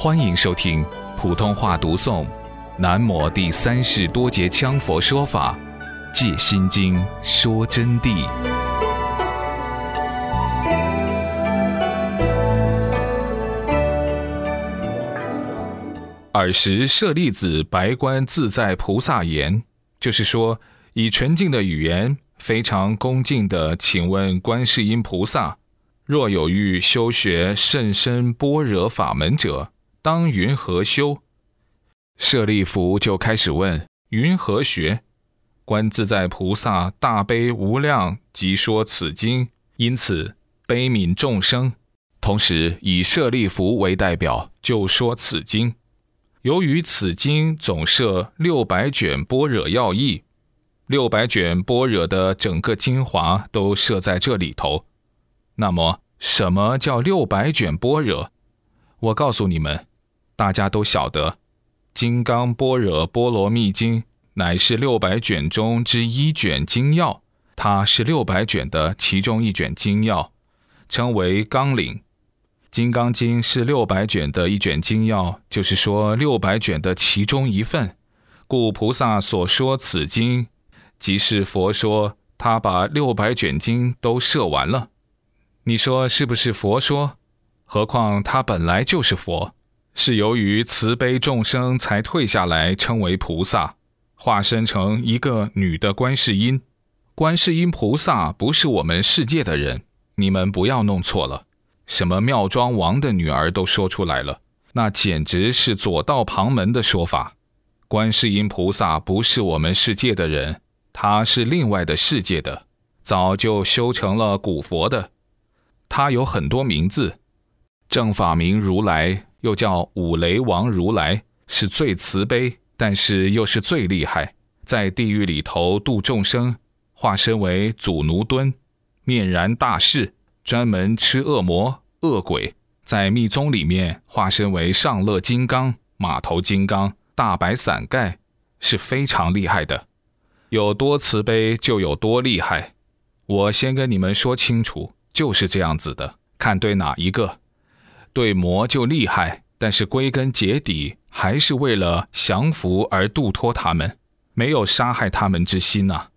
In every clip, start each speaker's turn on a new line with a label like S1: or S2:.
S1: 欢迎收听普通话读诵《南摩第三世多杰羌佛说法·借心经说真谛》。尔时舍利子白观自在菩萨言，就是说，以纯净的语言，非常恭敬的请问观世音菩萨。若有欲修学甚深般若法门者，当云何修？舍利弗就开始问：云何学？观自在菩萨大悲无量，即说此经，因此悲悯众生，同时以舍利弗为代表，就说此经。由于此经总摄六百卷般若要义，六百卷般若的整个精华都摄在这里头。那么，什么叫六百卷般若？我告诉你们，大家都晓得，《金刚般若波罗蜜经》乃是六百卷中之一卷精要，它是六百卷的其中一卷精要，称为纲领。《金刚经》是六百卷的一卷精要，就是说六百卷的其中一份。故菩萨所说此经，即是佛说他把六百卷经都摄完了。你说是不是佛说？何况他本来就是佛，是由于慈悲众生才退下来称为菩萨，化身成一个女的观世音。观世音菩萨不是我们世界的人，你们不要弄错了。什么妙庄王的女儿都说出来了，那简直是左道旁门的说法。观世音菩萨不是我们世界的人，他是另外的世界的，早就修成了古佛的。他有很多名字，正法名如来，又叫五雷王如来，是最慈悲，但是又是最厉害，在地狱里头度众生，化身为祖奴敦，面然大士，专门吃恶魔恶鬼，在密宗里面化身为上乐金刚、马头金刚、大白伞盖，是非常厉害的。有多慈悲就有多厉害，我先跟你们说清楚。就是这样子的，看对哪一个，对魔就厉害，但是归根结底还是为了降服而度脱他们，没有杀害他们之心呐。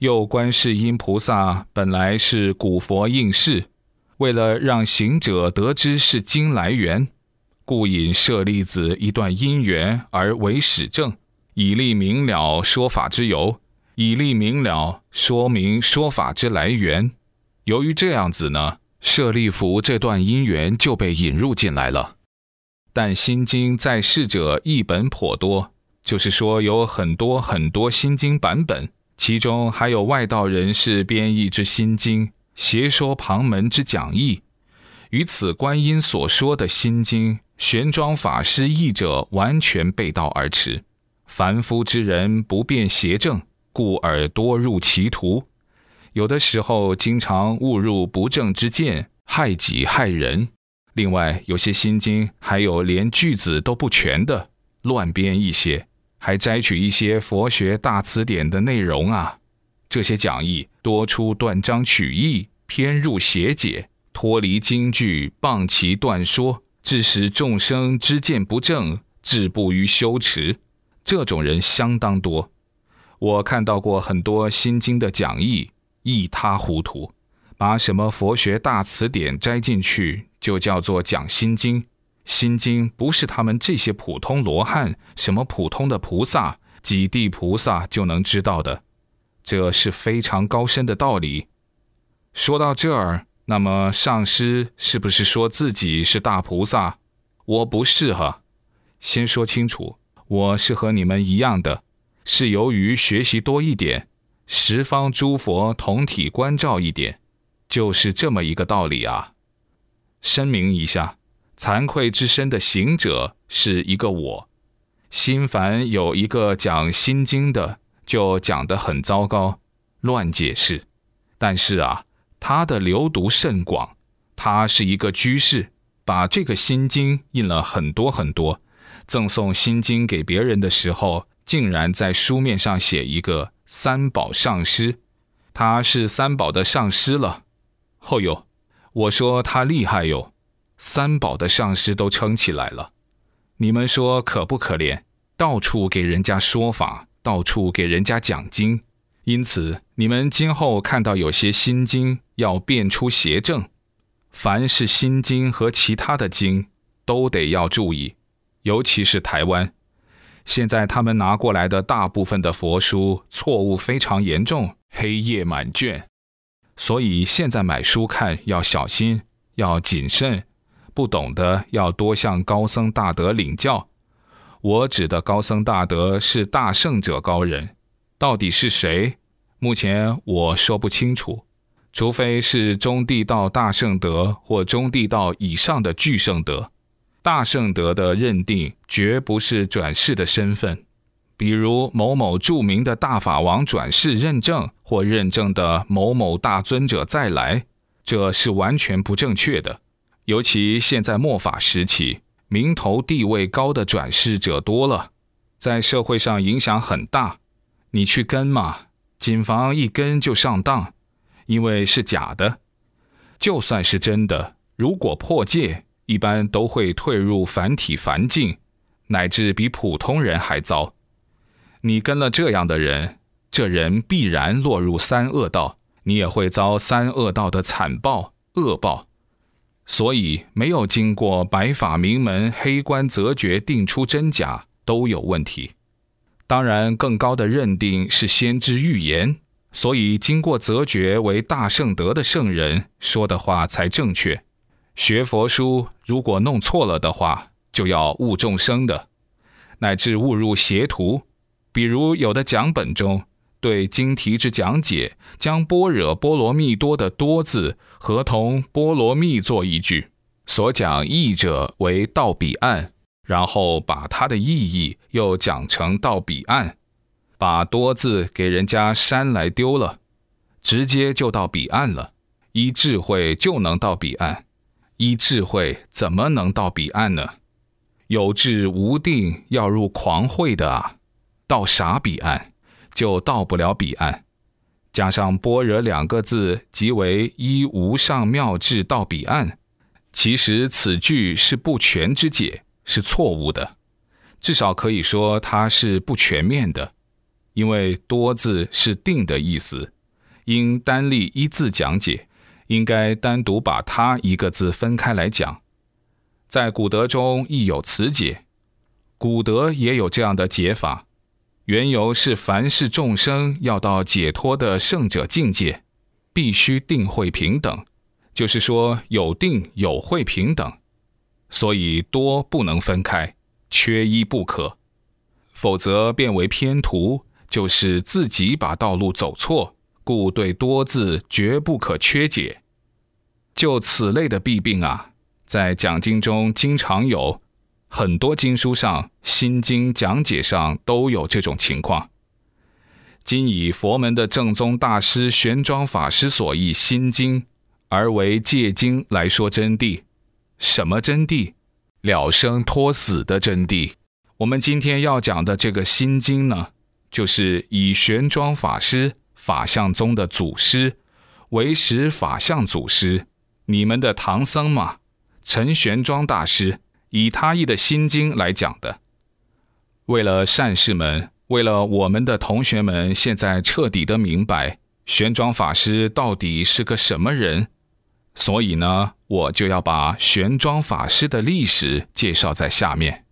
S1: 又观世音菩萨本来是古佛应世，为了让行者得知是经来源，故引舍利子一段因缘而为始证，以利明了说法之由，以利明了说明说法之来源。由于这样子呢，舍利弗这段因缘就被引入进来了。但《心经》在世者译本颇多，就是说有很多很多心经版本，其中还有外道人士编译之心经，邪说旁门之讲义，与此观音所说的心经，玄奘法师译者完全背道而驰。凡夫之人不辨邪正，故而多入歧途。有的时候，经常误入不正之见，害己害人。另外，有些心经还有连句子都不全的，乱编一些，还摘取一些佛学大词典的内容啊。这些讲义多出断章取义，偏入邪解，脱离经句，谤其断说，致使众生知见不正，止步于修持。这种人相当多，我看到过很多心经的讲义。一塌糊涂，把什么佛学大词典摘进去，就叫做讲心经。心经不是他们这些普通罗汉、什么普通的菩萨、几地菩萨就能知道的，这是非常高深的道理。说到这儿，那么上师是不是说自己是大菩萨？我不是哈。先说清楚，我是和你们一样的，是由于学习多一点。十方诸佛同体关照一点，就是这么一个道理啊。声明一下，惭愧之身的行者是一个我。心凡有一个讲心经的，就讲得很糟糕，乱解释。但是啊，他的流毒甚广，他是一个居士，把这个心经印了很多很多，赠送心经给别人的时候，竟然在书面上写一个。三宝上师，他是三宝的上师了。后有，我说他厉害哟，三宝的上师都撑起来了。你们说可不可怜？到处给人家说法，到处给人家讲经，因此你们今后看到有些心经要变出邪正，凡是心经和其他的经都得要注意，尤其是台湾，现在他们拿过来的大部分的佛书错误非常严重，黑页满卷，所以现在买书看要小心，要谨慎，不懂的要多向高僧大德领教。我指的高僧大德是大圣者高人，到底是谁？目前我说不清楚，除非是中地道大圣德或中地道以上的巨圣德。大圣德的认定绝不是转世的身份，比如某某著名的大法王转世认证或认证的某某大尊者再来，这是完全不正确的。尤其现在末法时期。名头地位高的转世者多了，在社会上影响很大。你去跟嘛，谨防一跟就上当，因为是假的。就算是真的，如果破戒，一般都会退入凡体凡境，乃至比普通人还糟。你跟了这样的人，这人必然落入三恶道，你也会遭三恶道的惨报恶报。所以，没有经过白法名门黑官择决定出真假，都有问题。当然，更高的认定是先知预言，所以经过择决为大圣德的圣人说的话才正确。学佛书如果弄错了的话，就要误众生的，乃至误入邪途。比如有的讲本中。对经题之讲解，将般若波罗蜜多的多字合同波罗蜜做一句，所讲义者为到彼岸，然后把它的意义又讲成到彼岸，把多字给人家删来丢了，直接就到彼岸了。依智慧就能到彼岸，依智慧怎么能到彼岸呢？有智无定要入狂慧的啊，到啥彼岸？就到不了彼岸，加上“般若”两个字，即为依无上妙智到彼岸。其实此句是不全之解，是错误的。至少可以说它是不全面的，因为“多”字是定的意思，应单立一字讲解，应该单独把它一个字分开来讲。在古德中亦有此解，古德也有这样的解法。缘由是，凡是众生要到解脱的圣者境界，必须定慧平等，就是说有定有慧平等，所以多不能分开，缺一不可，否则变为偏途，就是自己把道路走错。故对多字绝不可缺解。就此类的弊病啊，在讲经中经常有。很多经书上、心经讲解上都有这种情况。今以佛门的正宗大师玄奘法师所译《心经》，而为戒经来说真谛。什么真谛？了生脱死的真谛。我们今天要讲的这个《心经》呢，就是以玄奘法师法相宗的祖师为识法相祖师，你们的唐僧嘛，陈玄奘大师。以他译的心经来讲的，为了善士们，为了我们的同学们，现在彻底的明白玄奘法师到底是个什么人，所以呢，我就要把玄奘法师的历史介绍在下面。